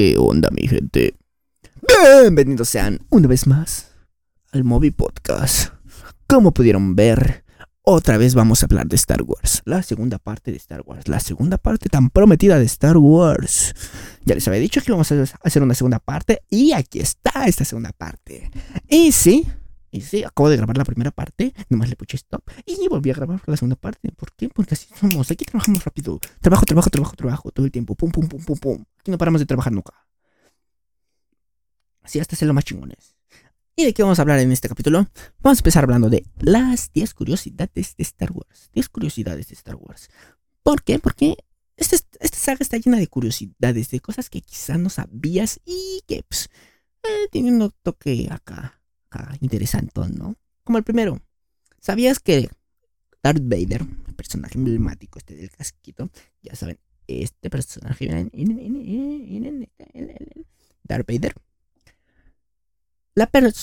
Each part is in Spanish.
¿Qué onda, mi gente? Bienvenidos sean una vez más al Movie Podcast. Como pudieron ver, otra vez vamos a hablar de Star Wars. La segunda parte de Star Wars. La segunda parte tan prometida de Star Wars. Ya les había dicho que íbamos a hacer una segunda parte. Y aquí está esta segunda parte. Y sí, y sí, acabo de grabar la primera parte, nomás le puse stop y volví a grabar la segunda parte. ¿Por qué? Porque así somos, aquí trabajamos rápido. Trabajo, trabajo, trabajo, trabajo, todo el tiempo. Pum, pum, pum, pum, pum. Aquí no paramos de trabajar nunca. Así hasta ser lo más chingones. ¿Y de qué vamos a hablar en este capítulo? Vamos a empezar hablando de las 10 curiosidades de Star Wars. 10 curiosidades de Star Wars. ¿Por qué? Porque esta, esta saga está llena de curiosidades, de cosas que quizás no sabías y que, pues, eh, tienen un toque acá interesante, ¿no? Como el primero. ¿Sabías que Darth Vader, el personaje emblemático este del casquito, ya saben, este personaje, Darth Vader,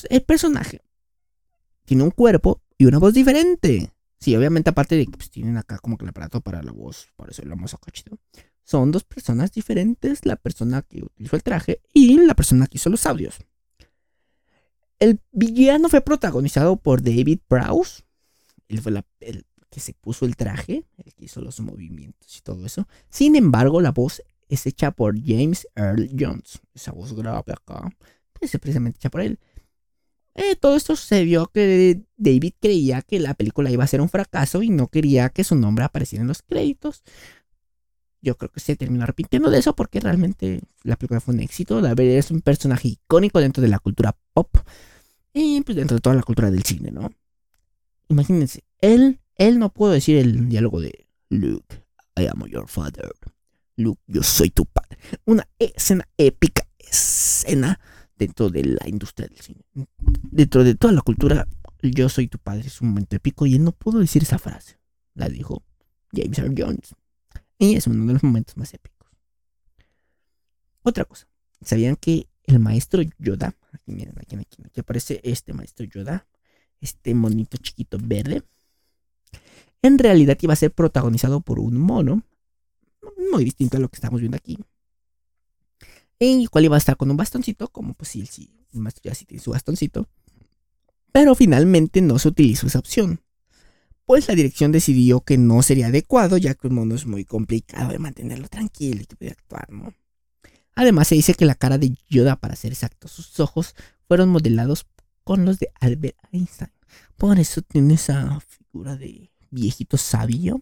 el personaje tiene un cuerpo y una voz diferente. Sí, obviamente aparte de que pues, tienen acá como que el aparato para la voz, por eso lo hemos chido. Son dos personas diferentes, la persona que utilizó el traje y la persona que hizo los audios. El villano fue protagonizado por David Prowse. Él fue el que se puso el traje, el que hizo los movimientos y todo eso. Sin embargo, la voz es hecha por James Earl Jones. Esa voz grave acá pues, es precisamente hecha por él. Eh, todo esto sucedió que David creía que la película iba a ser un fracaso y no quería que su nombre apareciera en los créditos. Yo creo que se terminó arrepintiendo de eso porque realmente la película fue un éxito. La verdad es un personaje icónico dentro de la cultura pop y pues dentro de toda la cultura del cine, ¿no? Imagínense, él, él no pudo decir el diálogo de Luke, I am your father. Luke, yo soy tu padre. Una escena épica, escena dentro de la industria del cine. Dentro de toda la cultura, yo soy tu padre es un momento épico y él no pudo decir esa frase. La dijo James Earl Jones. Y es uno de los momentos más épicos. Otra cosa, ¿sabían que el maestro Yoda, aquí miren, aquí, aquí, aparece este maestro Yoda, este monito chiquito verde, en realidad iba a ser protagonizado por un mono, muy distinto a lo que estamos viendo aquí. El cual iba a estar con un bastoncito, como pues sí, el maestro ya sí tiene su bastoncito. Pero finalmente no se utilizó esa opción pues la dirección decidió que no sería adecuado, ya que un mono es muy complicado de mantenerlo tranquilo y que puede actuar, ¿no? Además, se dice que la cara de Yoda, para ser exacto, sus ojos fueron modelados con los de Albert Einstein. Por eso tiene esa figura de viejito sabio,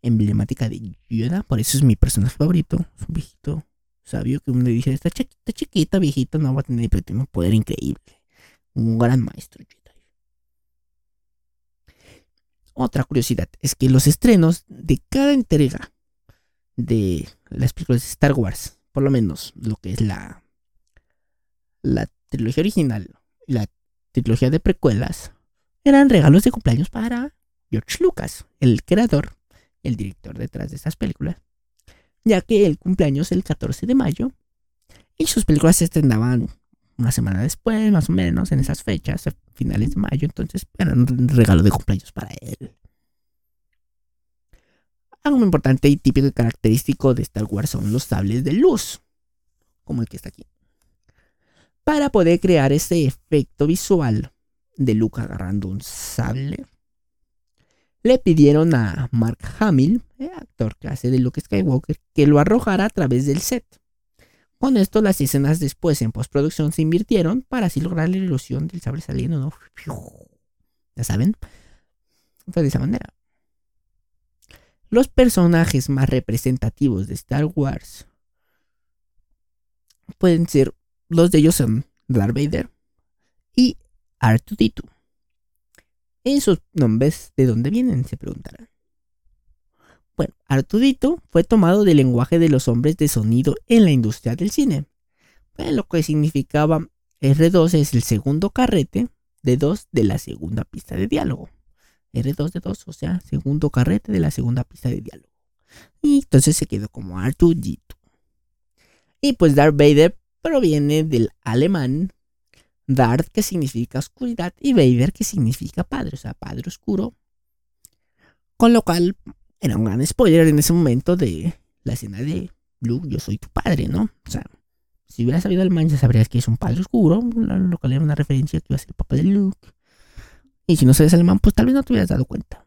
emblemática de Yoda. Por eso es mi personaje favorito. Es un viejito sabio que uno dice: Esta chiquita, chiquita, viejito, no va a tener un poder increíble. Un gran maestro otra curiosidad es que los estrenos de cada entrega de las películas de Star Wars, por lo menos lo que es la, trilogía original y la trilogía de precuelas, eran regalos de cumpleaños para George Lucas, el creador, el director detrás de estas películas, ya que el cumpleaños el 14 de mayo y sus películas se estrenaban una semana después, más o menos, en esas fechas, finales de mayo, entonces era un regalo de cumpleaños para él. Algo muy importante y típico y característico de Star Wars son los sables de luz, como el que está aquí. Para poder crear ese efecto visual de Luke agarrando un sable, le pidieron a Mark Hamill, el actor que hace de Luke Skywalker, que lo arrojara a través del set. Con esto, las escenas después en postproducción se invirtieron para así lograr la ilusión del sable saliendo, ¿no? Ya saben. Fue de esa manera. Los personajes más representativos de Star Wars pueden ser, dos de ellos son Darth Vader y R2D2. Esos nombres, ¿de dónde vienen? Se preguntarán. Bueno, Artudito fue tomado del lenguaje de los hombres de sonido en la industria del cine. lo que significaba R2 es el segundo carrete de 2 de la segunda pista de diálogo. R2 de 2, o sea, segundo carrete de la segunda pista de diálogo. Y entonces se quedó como Artudito. Y pues Darth Vader proviene del alemán Darth que significa oscuridad y Vader que significa padre, o sea, padre oscuro. Con lo cual era un gran spoiler en ese momento de la escena de Luke, yo soy tu padre, ¿no? O sea, Si hubieras sabido alemán, ya sabrías que es un padre oscuro, lo cual era una referencia que iba a ser el papá de Luke. Y si no sabes alemán, pues tal vez no te hubieras dado cuenta.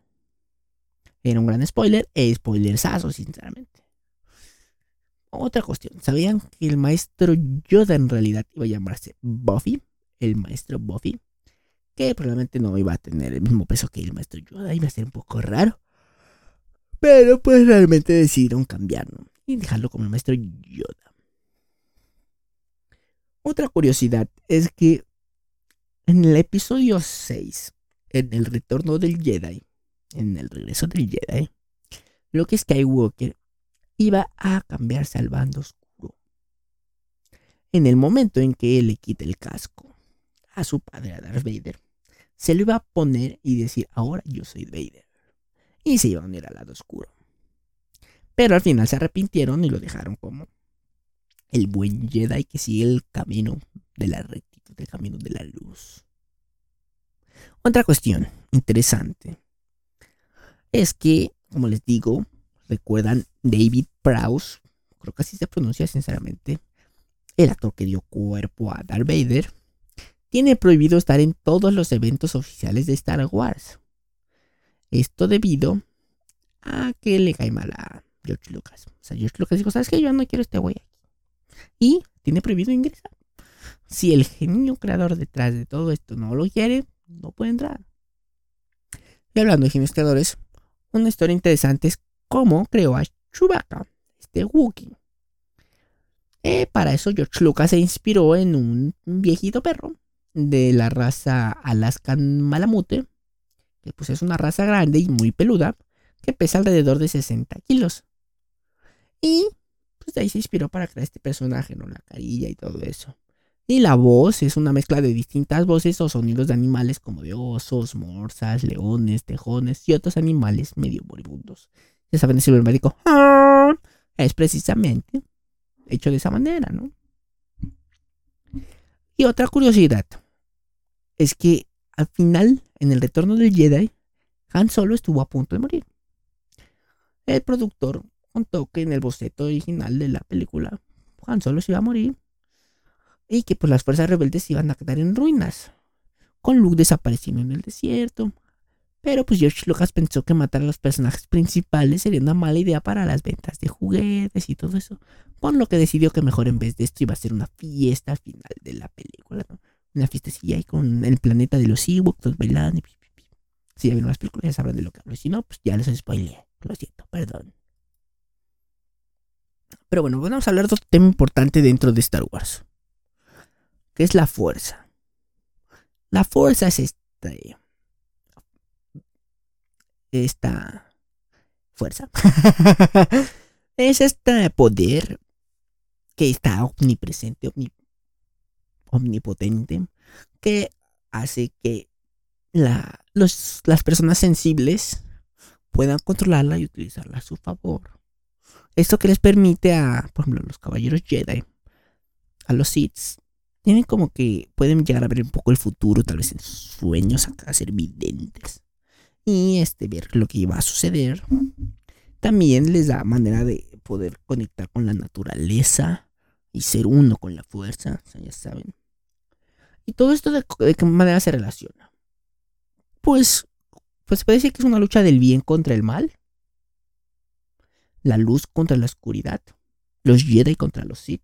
Era un gran spoiler, spoilersazo, sinceramente. Otra cuestión, ¿sabían que el maestro Yoda en realidad iba a llamarse Buffy? El maestro Buffy. Que probablemente no iba a tener el mismo peso que el maestro Yoda, iba a ser un poco raro. Pero pues realmente decidieron cambiarlo y dejarlo como el maestro Yoda. Otra curiosidad es que en el episodio 6, en el retorno del Jedi, en el regreso del Jedi, lo que Skywalker iba a cambiarse al bando oscuro. En el momento en que él le quite el casco a su padre, a Darth Vader, se lo iba a poner y decir, ahora yo soy Vader. Y se iba a unir al lado oscuro. Pero al final se arrepintieron y lo dejaron como el buen Jedi que sigue el camino de la rectitud, el camino de la luz. Otra cuestión interesante es que, como les digo, recuerdan David Prowse, creo que así se pronuncia sinceramente, el actor que dio cuerpo a Darth Vader, tiene prohibido estar en todos los eventos oficiales de Star Wars. Esto debido a que le cae mal a George Lucas. O sea, George Lucas dijo, ¿sabes qué? Yo no quiero este güey aquí. Y tiene prohibido ingresar. Si el genio creador detrás de todo esto no lo quiere, no puede entrar. Y hablando de genios creadores, una historia interesante es cómo creó a Chewbacca, este Wookiee. Eh, para eso George Lucas se inspiró en un viejito perro de la raza Alaskan Malamute, que pues es una raza grande y muy peluda, que pesa alrededor de 60 kilos. Y pues de ahí se inspiró para crear este personaje, ¿no? La carilla y todo eso. Y la voz es una mezcla de distintas voces o sonidos de animales como de osos, morsas, leones, tejones y otros animales medio moribundos. Ya saben, ese médico es precisamente hecho de esa manera, ¿no? Y otra curiosidad es que al final, en el retorno del Jedi, Han Solo estuvo a punto de morir. El productor contó que en el boceto original de la película Han Solo se iba a morir y que pues las fuerzas rebeldes iban a quedar en ruinas, con Luke desapareciendo en el desierto. Pero pues George Lucas pensó que matar a los personajes principales sería una mala idea para las ventas de juguetes y todo eso, por lo que decidió que mejor en vez de esto iba a ser una fiesta al final de la película, ¿no? Una fiestecilla ahí con el planeta de los Ewoks, todos bailando Si ya vieron las películas ya sabrán de lo que hablo, si no, pues ya les spoileé, lo siento, perdón. Pero bueno, vamos a hablar de otro tema importante dentro de Star Wars. Que es la fuerza. La fuerza es este. Esta. Fuerza. es este poder que está omnipresente, omnipotente, que hace que la, las personas sensibles puedan controlarla y utilizarla a su favor. Esto que les permite a, por ejemplo, los caballeros Jedi, a los Sith, tienen como que pueden llegar a ver un poco el futuro, tal vez en sueños, a ser videntes. Y este, ver lo que iba a suceder. También les da manera de poder conectar con la naturaleza y ser uno con la fuerza, ya saben. Y todo esto de, qué manera se relaciona. Pues, pues puede decir que es una lucha del bien contra el mal la luz contra la oscuridad, los Jedi contra los Sith.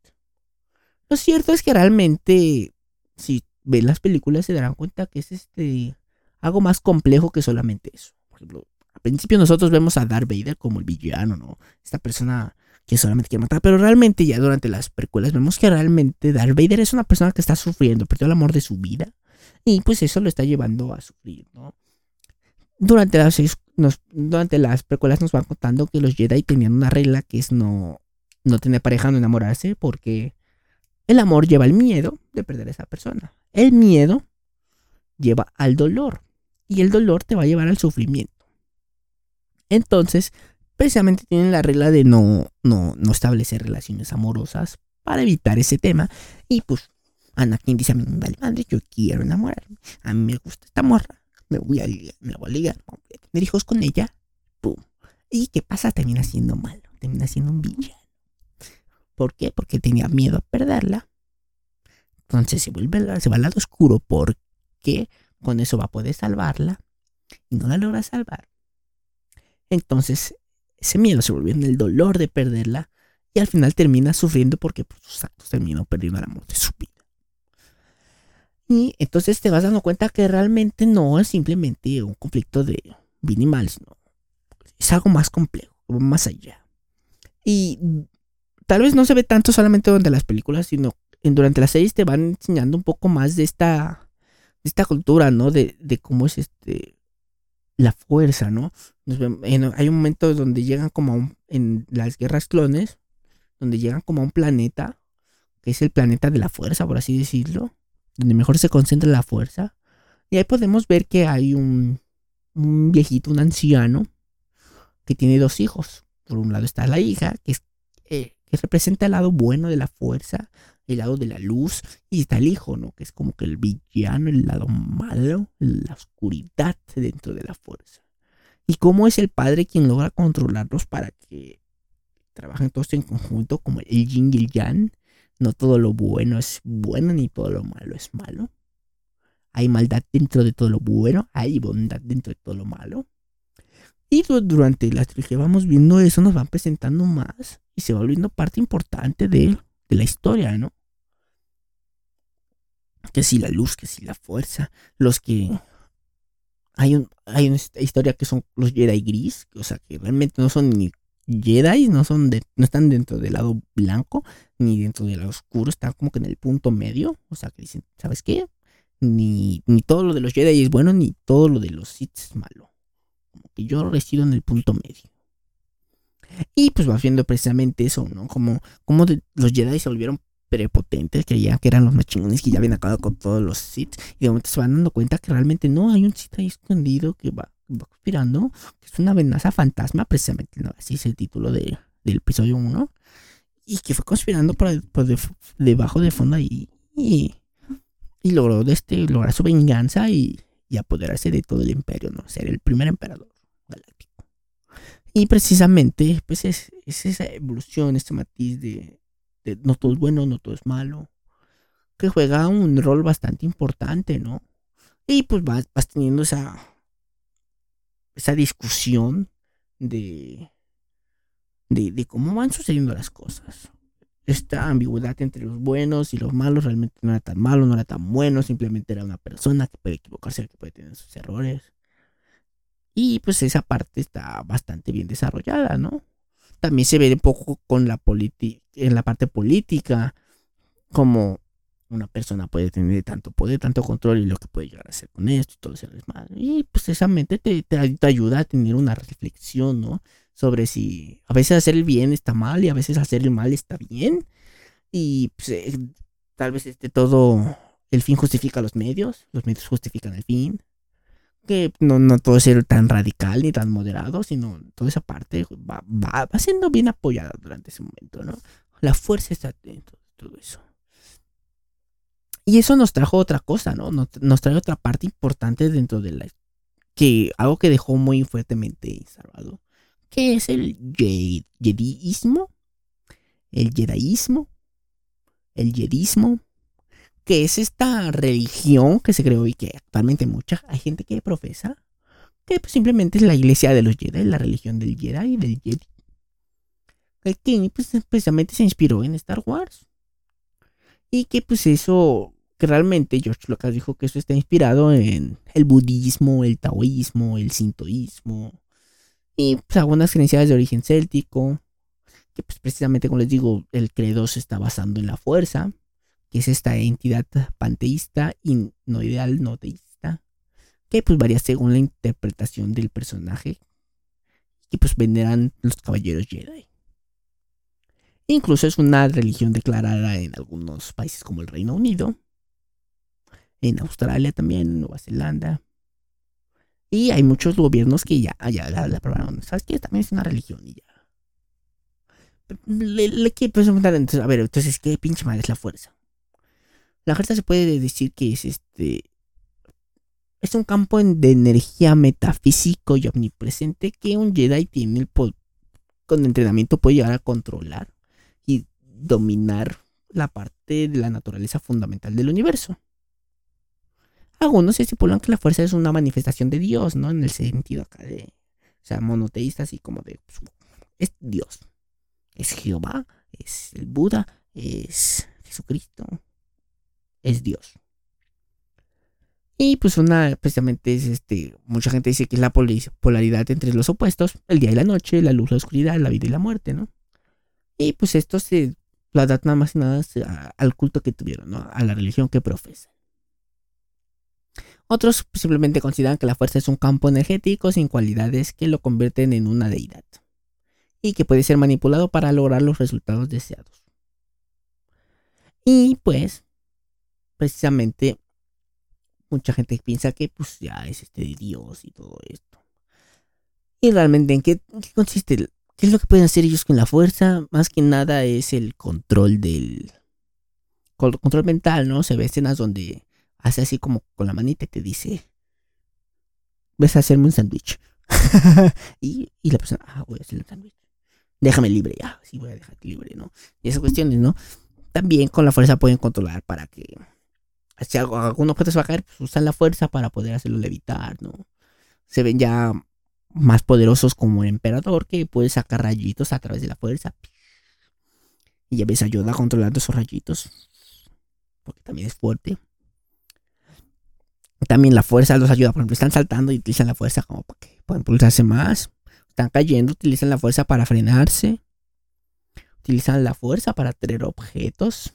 Lo cierto es que realmente, si ven las películas, se darán cuenta que es este algo más complejo que solamente eso. Por ejemplo, al principio nosotros vemos a Darth Vader como el villano, ¿no? Esta persona que solamente quiere matar, pero realmente ya durante las precuelas vemos que realmente Darth Vader es una persona que está sufriendo, perdió el amor de su vida y pues eso lo está llevando a sufrir, ¿no? Durante las seis durante las precuelas nos van contando que los Jedi tenían una regla que es no, no tener pareja, no enamorarse, porque el amor lleva al miedo de perder a esa persona. El miedo lleva al dolor y el dolor te va a llevar al sufrimiento. Entonces, precisamente tienen la regla de no, no, no establecer relaciones amorosas para evitar ese tema. Y pues, Anakin dice a mí, vale madre, yo quiero enamorarme. A mí me gusta esta morra me voy a ligar, me voy a ligar, voy a tener hijos con ella, pum. ¿Y qué pasa? Termina siendo malo, termina siendo un villano. ¿Por qué? Porque tenía miedo a perderla Entonces se vuelve se va al lado oscuro porque con eso va a poder salvarla y no la logra salvar. Entonces ese miedo se volvió en el dolor de perderla y al final termina sufriendo porque pues, sus actos terminó perdiendo el amor de su vida. Y entonces te vas dando cuenta que realmente no es simplemente un conflicto de bien y mal, sino es algo más complejo, más allá. Y tal vez no se ve tanto solamente durante las películas, sino durante las series te van enseñando un poco más de esta, de esta cultura, ¿no? De, de cómo es este la fuerza, ¿no? hay un momento donde llegan como a un, en las guerras clones, donde llegan como a un planeta, que es el planeta de la fuerza, por así decirlo, donde mejor se concentra la fuerza. Y ahí podemos ver que hay un, un viejito, un anciano, que tiene dos hijos. Por un lado está la hija, que, es, eh, que representa el lado bueno de la fuerza, el lado de la luz, y está el hijo, ¿no? Que es como que el villano, el lado malo, la oscuridad dentro de la fuerza. Y cómo es el padre quien logra controlarlos para que trabajen todos en conjunto, como el yin y el yang. No todo lo bueno es bueno, ni todo lo malo es malo. Hay maldad dentro de todo lo bueno, hay bondad dentro de todo lo malo. Y durante la trilogía vamos viendo eso, nos van presentando más y se va volviendo parte importante de, de la historia, ¿no? Que si la luz, que si la fuerza, los que hay, un, hay una historia que son los Jedi gris, o sea, que realmente no son ni Jedi, no, son de, no están dentro del lado blanco, ni dentro del lado oscuro, están como que en el punto medio, o sea, que dicen, ¿sabes qué? Ni, ni todo lo de los Jedi es bueno, ni todo lo de los Sith es malo. Como que yo resido en el punto medio. Y pues vas viendo precisamente eso, ¿no? Como, como los Jedi se volvieron prepotentes, creían que eran los más chingones que ya habían acabado con todos los Sith. Y de momento se van dando cuenta que realmente no, hay un Sith ahí escondido que va, conspirando, que es una amenaza fantasma, precisamente, así es el título de, del episodio 1. Y que fue conspirando por, debajo de fondo y, y, logró este, lograr su venganza y, y apoderarse de todo el imperio, ¿no? Ser el primer emperador galáctico. Y precisamente, pues es, es esa evolución, este matiz de, no todo es bueno, no todo es malo, que juega un rol bastante importante, ¿no? Y pues vas, vas teniendo esa, esa discusión de, de, de, cómo van sucediendo las cosas. Esta ambigüedad entre los buenos y los malos realmente no era tan malo, no era tan bueno, simplemente era una persona que puede equivocarse, que puede tener sus errores. Y pues esa parte está bastante bien desarrollada, ¿no? También se ve un poco con la en la parte política, como una persona puede tener tanto poder, tanto control y lo que puede llegar a hacer con esto y todo eso más. Y pues esa mente te, te, ayuda a tener una reflexión, ¿no? Sobre si a veces hacer el bien está mal y a veces hacer el mal está bien. Y pues, eh, tal vez este todo, el fin justifica los medios, los medios justifican el fin que no, no todo es tan radical ni tan moderado, sino toda esa parte va, va, siendo bien apoyada durante ese momento, ¿no? La fuerza está dentro de todo eso. Y eso nos trajo otra cosa, ¿no? Nos, nos trae otra parte importante dentro de la... que algo que dejó muy fuertemente salvado, que es el jediismo, el jedaísmo, el jedismo, que es esta religión que se creó y que actualmente mucha hay gente que profesa, que pues simplemente es la iglesia de los Jedi, la religión del Jedi y del Jedi. Que pues, precisamente se inspiró en Star Wars. Y que pues eso, que realmente George Lucas dijo que eso está inspirado en el budismo, el taoísmo, el sintoísmo. Y pues algunas creencias de origen céltico. Que pues precisamente como les digo, el credo se está basando en la fuerza que es esta entidad panteísta y no ideal, no teísta, que pues varía según la interpretación del personaje, y pues venderán los caballeros Jedi. Incluso es una religión declarada en algunos países como el Reino Unido, en Australia también, en Nueva Zelanda. Y hay muchos gobiernos que ya, ya la, la probaron. ¿Sabes qué? También es una religión y ya. Le, le quiero preguntar entonces, a ver, entonces, ¿qué pinche madre es la fuerza? La fuerza se puede decir que es este. Es un campo de energía metafísico y omnipresente que un Jedi tiene el con entrenamiento puede llegar a controlar y dominar la parte parte de la naturaleza fundamental del universo. Algunos estipulan que la fuerza es una manifestación de Dios, ¿no? En el sentido acá de, o sea, monoteísta, así como de, pues, es Dios, es Jehová, es el Buda, es Jesucristo, es Dios. Y pues una, precisamente es este, mucha gente dice que es la polaridad entre los opuestos, el día y la noche, la luz, la oscuridad, la vida y la muerte, ¿no? Y pues esto se lo adapta nada más y nada al culto que tuvieron, ¿no? A la religión que profesan. Otros simplemente consideran que la fuerza es un campo energético sin cualidades que lo convierten en una deidad y que puede ser manipulado para lograr los resultados deseados. Y pues, precisamente mucha gente piensa que pues ya es este Dios y todo esto. Y realmente en qué, consiste, qué es lo que pueden hacer ellos con la fuerza, más que nada es el control del control mental, ¿no? Se ve escenas donde hace así como con la manita y te dice, ves a hacerme un sándwich. y, y, la persona, ah, voy a hacerle un sándwich. Déjame libre, ya, sí voy a dejarte libre, ¿no? Y esas cuestiones, ¿no? También con la fuerza pueden controlar para que si algún objeto se va a caer, pues usan la fuerza para poder hacerlo levitar, ¿no? Se ven ya más poderosos como el emperador que puede sacar rayitos a través de la fuerza. Y ya ves ayuda controlando esos rayitos. Porque también es fuerte. También la fuerza los ayuda. Por ejemplo, están saltando y utilizan la fuerza como para que puedan impulsarse más. Están cayendo, utilizan la fuerza para frenarse. Utilizan la fuerza para traer objetos.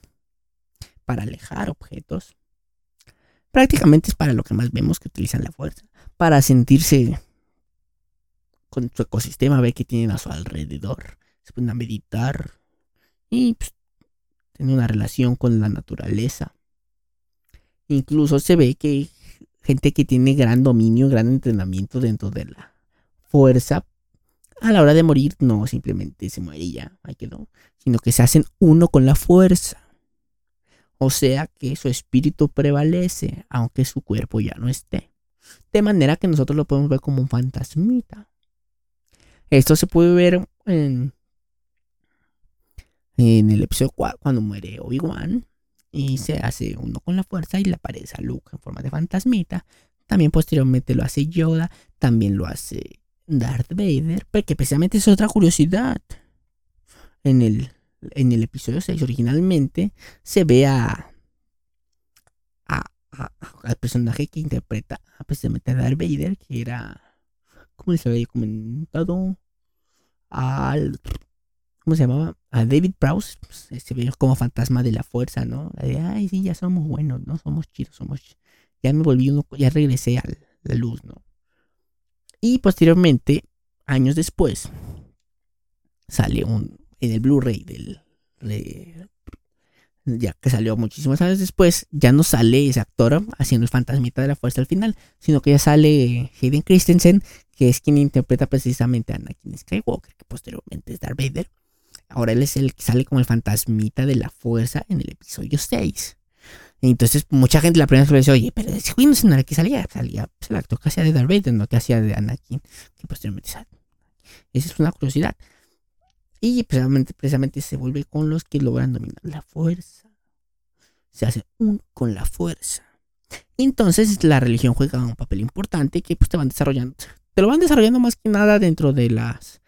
Para alejar objetos. Prácticamente es para lo que más vemos que utilizan la fuerza. Para sentirse con su ecosistema, ver qué tienen a su alrededor. Se a meditar y pues, tener una relación con la naturaleza. Incluso se ve que gente que tiene gran dominio, gran entrenamiento dentro de la fuerza, a la hora de morir no simplemente se muere y ya, ahí quedó, sino que se hacen uno con la fuerza. O sea que su espíritu prevalece, aunque su cuerpo ya no esté. De manera que nosotros lo podemos ver como un fantasmita. Esto se puede ver en, en el episodio 4, cuando muere Obi-Wan. Y se hace uno con la fuerza y le aparece a Luke en forma de fantasmita. También posteriormente lo hace Yoda. También lo hace Darth Vader. Porque precisamente es otra curiosidad. En el en el episodio 6 originalmente se ve a, al personaje que interpreta precisamente a Darth Vader, que era, ¿cómo les había comentado? Al, ¿cómo se llamaba? A David Prowse, pues, se ve como fantasma de la fuerza, ¿no? De, ay, sí, ya somos buenos, ¿no? Somos chidos, somos... Ya me volví uno, ya regresé a la luz, ¿no? Y posteriormente, años después, sale un, en el Blu-ray del, ya que salió muchísimos años después, ya no sale ese actor haciendo el fantasmita de la fuerza al final, sino que ya sale Hayden Christensen, que es quien interpreta precisamente a Anakin Skywalker, que posteriormente es Darth Vader. Ahora él es el que sale como el fantasmita de la fuerza en el episodio 6. Entonces, mucha gente la primera vez dice, oye, pero ese güey no era el que salía, salía pues, el actor que hacía de Darth Vader, no que hacía de Anakin, que posteriormente sale. Esa es una curiosidad. Y precisamente, precisamente se vuelve con los que logran dominar la fuerza. Se hace un con la fuerza. Entonces la religión juega un papel importante que pues te van desarrollando. Te lo van desarrollando más que nada dentro de las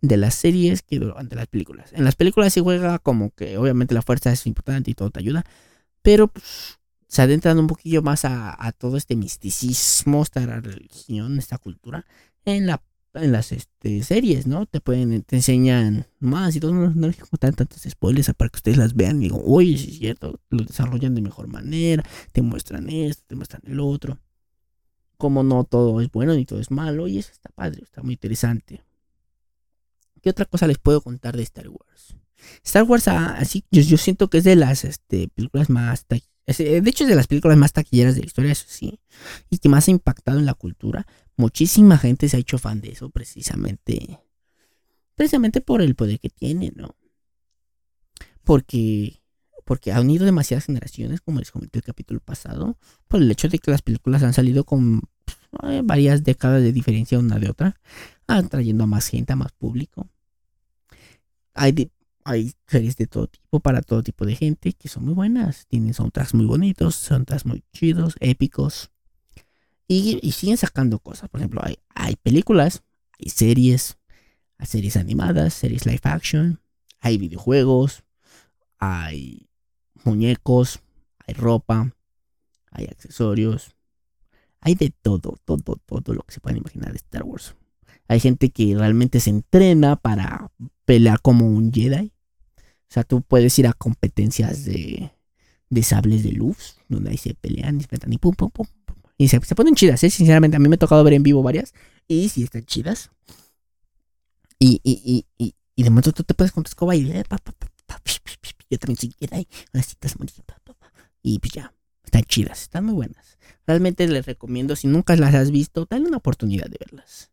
de las series que durante las películas. En las películas sí juega como que obviamente la fuerza es importante y todo te ayuda. Pero pues, se adentran un poquillo más a, a todo este misticismo, esta religión, esta cultura en la en las este, series, ¿no? Te pueden, te enseñan más y todo, no, no les contar tantos spoilers para que ustedes las vean y digan, oye, sí es cierto, lo desarrollan de mejor manera, te muestran esto, te muestran el otro. Como no todo es bueno ni todo es malo, y eso está padre, está muy interesante. ¿Qué otra cosa les puedo contar de Star Wars? Star Wars, ah, así, yo, yo siento que es de las este, películas más de hecho, es de las películas más taquilleras de la historia, eso sí, y que más ha impactado en la cultura. Muchísima gente se ha hecho fan de eso precisamente, precisamente por el poder que tiene, ¿no? Porque, porque ha unido demasiadas generaciones, como les comenté el capítulo pasado, por el hecho de que las películas han salido con eh, varias décadas de diferencia una de otra, atrayendo a más gente, a más público. Hay hay series de todo tipo, para todo tipo de gente, que son muy buenas. Tienen soundtracks muy bonitos, soundtracks muy chidos, épicos. Y, siguen sacando cosas. Por ejemplo, hay, hay películas, hay series, hay series animadas, series live action, hay videojuegos, hay muñecos, hay ropa, hay accesorios, hay de todo, todo, todo lo que se pueden imaginar de Star Wars. Hay gente que realmente se entrena para pelear como un Jedi. O sea, tú puedes ir a competencias de, de sables de luz, donde ahí se pelean se y pum, pum, pum. Y se, ponen chidas, ¿eh? Sinceramente, a mí me ha tocado ver en vivo varias. Y sí están chidas. Y, y, y, y, de momento tú te puedes con tu escoba y... Yo también soy Jedi. Y pues ya. Están chidas, están muy buenas. Realmente les recomiendo, si nunca las has visto, dale una oportunidad de verlas.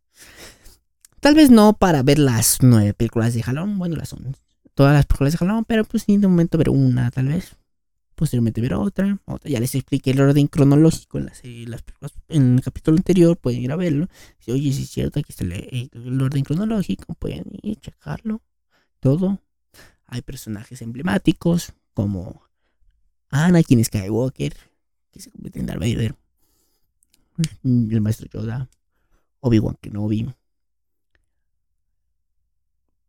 Tal vez no para ver las nueve películas de Jalón, bueno, las son todas las películas de Jalón, pero pues sí, de momento ver una, tal vez. Posteriormente ver otra, otra. Ya les expliqué el orden cronológico en las, películas, en el capítulo anterior, pueden ir a verlo. Si, oye, si es cierto, aquí está el, el orden cronológico, pueden ir checarlo. Todo. Hay personajes emblemáticos como Anakin Skywalker, que se convierte en Darth Vader, el maestro Yoda, Obi-Wan Kenobi,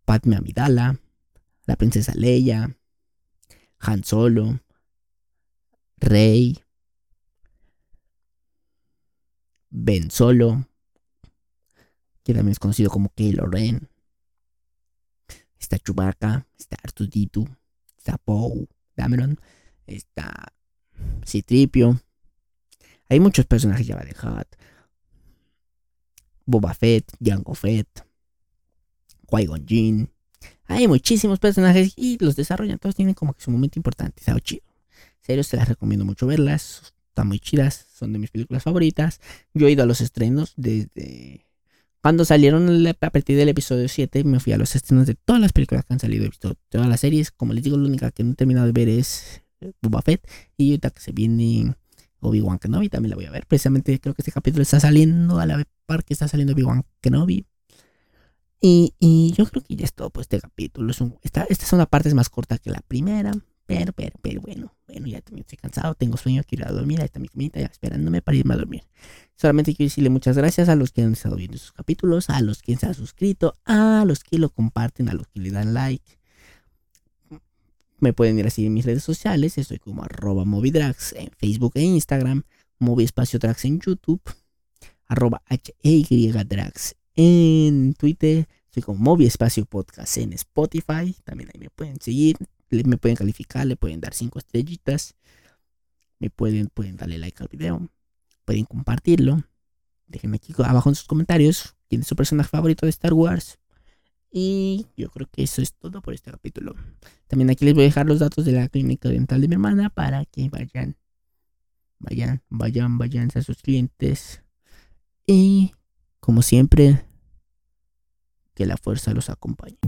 Padme Amidala, la princesa Leia, Han Solo, Rey, Ben Solo, que también es conocido como Kylo Ren. Está Chewbacca, está Artudito, está Poe, Dameron, está Citripio. Hay muchos personajes ya de Hat. Boba Fett, Jango Fett, Qui-Gon. Hay muchísimos personajes y los desarrollan. Todos tienen como que su momento importante. Está chido. Serio, se las recomiendo mucho verlas. Están muy chidas. Son de mis películas favoritas. Yo he ido a los estrenos desde. Cuando salieron a partir del episodio 7, me fui a los estrenos de todas las películas que han salido. He visto todas las series. Como les digo, la única que no he terminado de ver es Boba Fett. Y ahorita que se viene Obi-Wan Kenobi, también la voy a ver. Precisamente creo que este capítulo está saliendo a la par que está saliendo Obi-Wan Kenobi. Y, y, yo creo que ya es todo por este capítulo. esta, esta es una parte más corta que la primera. Pero, pero, pero bueno, bueno, ya también estoy cansado, tengo sueño, quiero ir a dormir, ahí está mi comida ya esperándome para irme a dormir. Solamente quiero decirle muchas gracias a los que han estado viendo sus capítulos, a los que se han suscrito, a los que lo comparten, a los que le dan like. Me pueden ir a seguir en mis redes sociales. Estoy como arroba Movidrax en Facebook e Instagram. Movi Espacio Drax en YouTube. Arroba H-E-Y-Drax en Twitter. Estoy como Movi Espacio Podcast en Spotify. También ahí me pueden seguir. Me pueden calificar. Le pueden dar cinco estrellitas. Me pueden, pueden darle like al video. Pueden compartirlo. Déjenme aquí abajo en sus comentarios quién es su personaje favorito de Star Wars. Y yo creo que eso es todo por este capítulo. También aquí les voy a dejar los datos de la clínica dental de mi hermana para que vayan, vayan, vayan, vayan a sus clientes. Y como siempre, que la fuerza los acompañe.